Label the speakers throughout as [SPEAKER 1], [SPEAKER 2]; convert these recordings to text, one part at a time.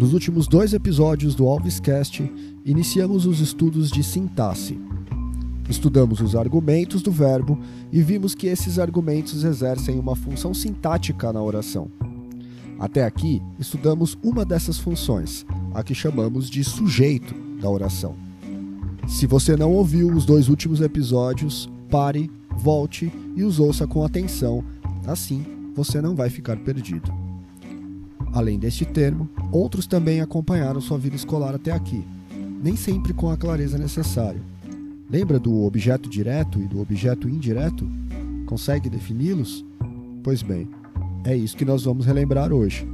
[SPEAKER 1] Nos últimos dois episódios do Alvescast, iniciamos os estudos de sintaxe. Estudamos os argumentos do verbo e vimos que esses argumentos exercem uma função sintática na oração. Até aqui, estudamos uma dessas funções, a que chamamos de sujeito da oração. Se você não ouviu os dois últimos episódios, pare, volte e os ouça com atenção, assim você não vai ficar perdido. Além deste termo, outros também acompanharam sua vida escolar até aqui, nem sempre com a clareza necessária. Lembra do objeto direto e do objeto indireto? Consegue defini-los? Pois bem, é isso que nós vamos relembrar hoje.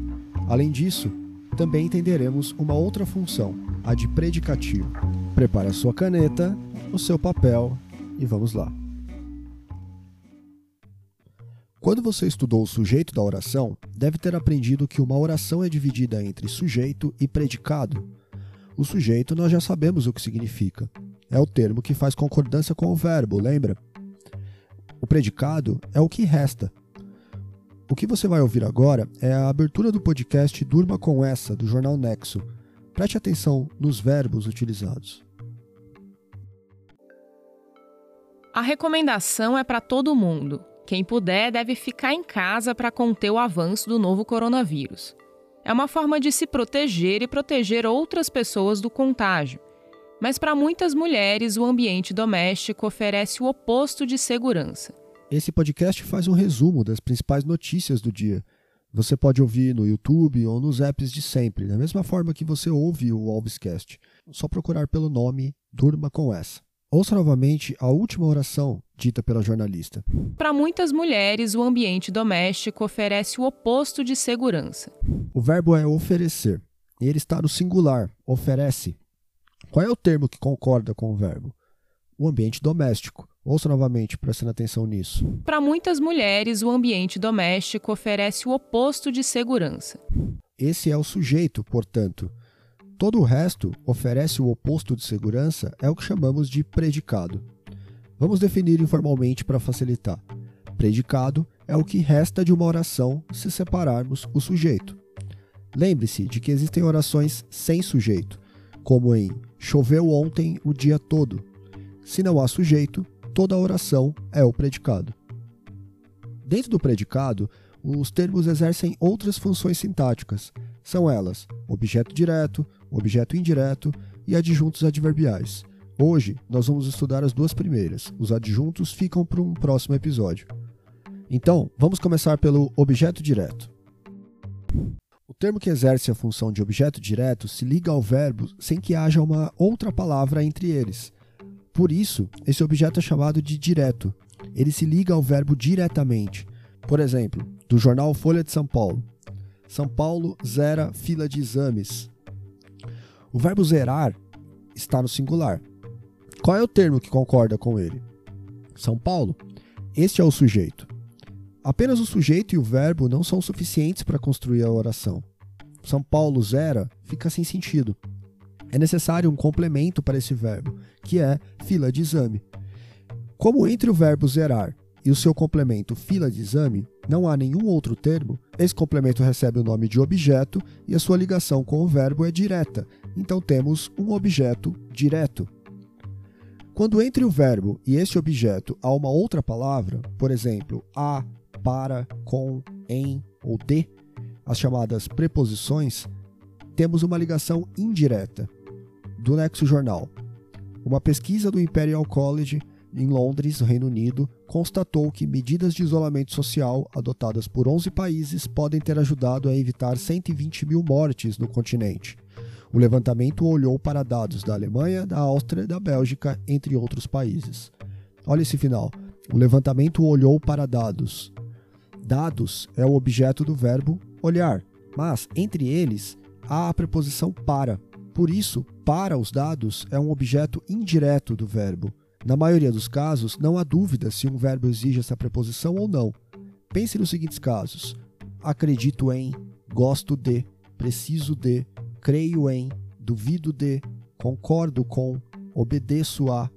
[SPEAKER 1] Além disso, também entenderemos uma outra função, a de predicativo. Prepare a sua caneta, o seu papel e vamos lá. Quando você estudou o sujeito da oração, deve ter aprendido que uma oração é dividida entre sujeito e predicado. O sujeito nós já sabemos o que significa. É o termo que faz concordância com o verbo, lembra? O predicado é o que resta. O que você vai ouvir agora é a abertura do podcast Durma com essa, do jornal Nexo. Preste atenção nos verbos utilizados.
[SPEAKER 2] A recomendação é para todo mundo. Quem puder deve ficar em casa para conter o avanço do novo coronavírus. É uma forma de se proteger e proteger outras pessoas do contágio. Mas para muitas mulheres, o ambiente doméstico oferece o oposto de segurança.
[SPEAKER 1] Esse podcast faz um resumo das principais notícias do dia. Você pode ouvir no YouTube ou nos apps de sempre, da mesma forma que você ouve o Alvescast. Só procurar pelo nome Durma com essa. Ouça novamente a última oração dita pela jornalista.
[SPEAKER 2] Para muitas mulheres, o ambiente doméstico oferece o oposto de segurança.
[SPEAKER 1] O verbo é oferecer. E ele está no singular, oferece. Qual é o termo que concorda com o verbo? O ambiente doméstico. Ouça novamente, prestando atenção nisso.
[SPEAKER 2] Para muitas mulheres, o ambiente doméstico oferece o oposto de segurança.
[SPEAKER 1] Esse é o sujeito, portanto. Todo o resto oferece o oposto de segurança, é o que chamamos de predicado. Vamos definir informalmente para facilitar. Predicado é o que resta de uma oração se separarmos o sujeito. Lembre-se de que existem orações sem sujeito, como em choveu ontem o dia todo. Se não há sujeito, toda oração é o predicado. Dentro do predicado, os termos exercem outras funções sintáticas. São elas objeto direto, objeto indireto e adjuntos adverbiais. Hoje, nós vamos estudar as duas primeiras. Os adjuntos ficam para um próximo episódio. Então, vamos começar pelo objeto direto. O termo que exerce a função de objeto direto se liga ao verbo sem que haja uma outra palavra entre eles. Por isso, esse objeto é chamado de direto. Ele se liga ao verbo diretamente. Por exemplo, do jornal Folha de São Paulo. São Paulo zera fila de exames. O verbo zerar está no singular. Qual é o termo que concorda com ele? São Paulo. Este é o sujeito. Apenas o sujeito e o verbo não são suficientes para construir a oração. São Paulo zera fica sem sentido. É necessário um complemento para esse verbo, que é fila de exame. Como entre o verbo zerar e o seu complemento fila de exame não há nenhum outro termo, esse complemento recebe o nome de objeto e a sua ligação com o verbo é direta, então temos um objeto direto. Quando entre o verbo e esse objeto há uma outra palavra, por exemplo, a, para, com, em ou de, as chamadas preposições, temos uma ligação indireta. Do Nexo Jornal. Uma pesquisa do Imperial College em Londres, Reino Unido, constatou que medidas de isolamento social adotadas por 11 países podem ter ajudado a evitar 120 mil mortes no continente. O levantamento olhou para dados da Alemanha, da Áustria e da Bélgica, entre outros países. Olha esse final. O levantamento olhou para dados. Dados é o objeto do verbo olhar, mas entre eles há a preposição para. Por isso, para os dados é um objeto indireto do verbo. Na maioria dos casos, não há dúvida se um verbo exige essa preposição ou não. Pense nos seguintes casos: acredito em, gosto de, preciso de, creio em, duvido de, concordo com, obedeço a,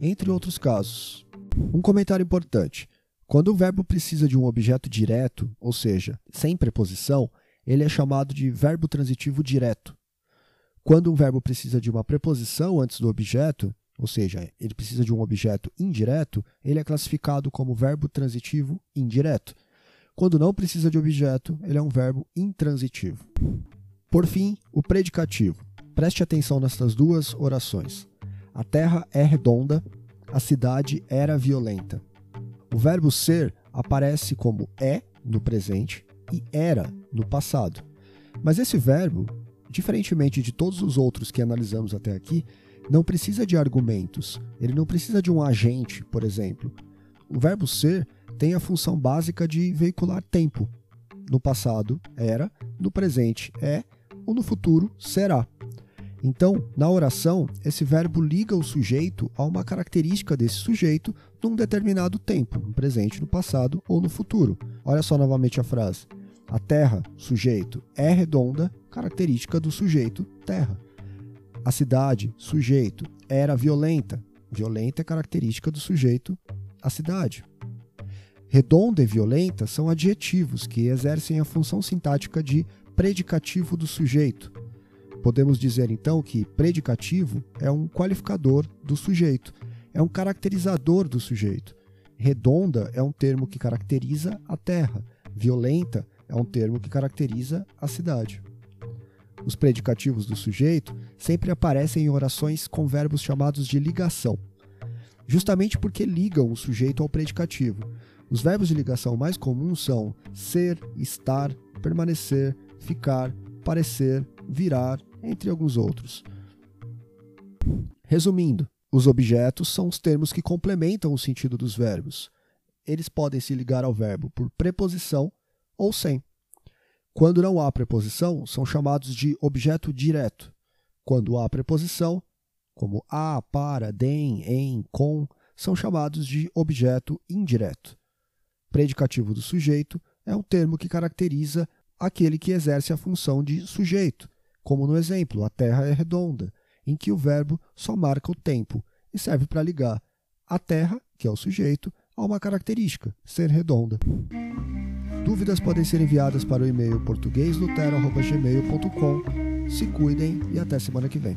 [SPEAKER 1] entre outros casos. Um comentário importante: quando o verbo precisa de um objeto direto, ou seja, sem preposição, ele é chamado de verbo transitivo direto. Quando um verbo precisa de uma preposição antes do objeto, ou seja, ele precisa de um objeto indireto, ele é classificado como verbo transitivo indireto. Quando não precisa de objeto, ele é um verbo intransitivo. Por fim, o predicativo. Preste atenção nessas duas orações. A terra é redonda, a cidade era violenta. O verbo ser aparece como é no presente e era no passado. Mas esse verbo, diferentemente de todos os outros que analisamos até aqui, não precisa de argumentos, ele não precisa de um agente, por exemplo. O verbo ser tem a função básica de veicular tempo. No passado era, no presente é, ou no futuro será. Então, na oração, esse verbo liga o sujeito a uma característica desse sujeito num determinado tempo, no presente, no passado ou no futuro. Olha só novamente a frase. A terra, sujeito, é redonda, característica do sujeito terra. A cidade, sujeito, era violenta. Violenta é característica do sujeito, a cidade. Redonda e violenta são adjetivos que exercem a função sintática de predicativo do sujeito. Podemos dizer então que predicativo é um qualificador do sujeito, é um caracterizador do sujeito. Redonda é um termo que caracteriza a terra, violenta é um termo que caracteriza a cidade. Os predicativos do sujeito sempre aparecem em orações com verbos chamados de ligação, justamente porque ligam o sujeito ao predicativo. Os verbos de ligação mais comuns são ser, estar, permanecer, ficar, parecer, virar, entre alguns outros. Resumindo, os objetos são os termos que complementam o sentido dos verbos. Eles podem se ligar ao verbo por preposição ou sem. Quando não há preposição, são chamados de objeto direto. Quando há preposição, como a, para, dem, em, com, são chamados de objeto indireto. Predicativo do sujeito é um termo que caracteriza aquele que exerce a função de sujeito, como no exemplo, a terra é redonda, em que o verbo só marca o tempo e serve para ligar a terra, que é o sujeito, a uma característica, ser redonda. Dúvidas podem ser enviadas para o e-mail portugueslutero.gmail.com. Se cuidem e até semana que vem.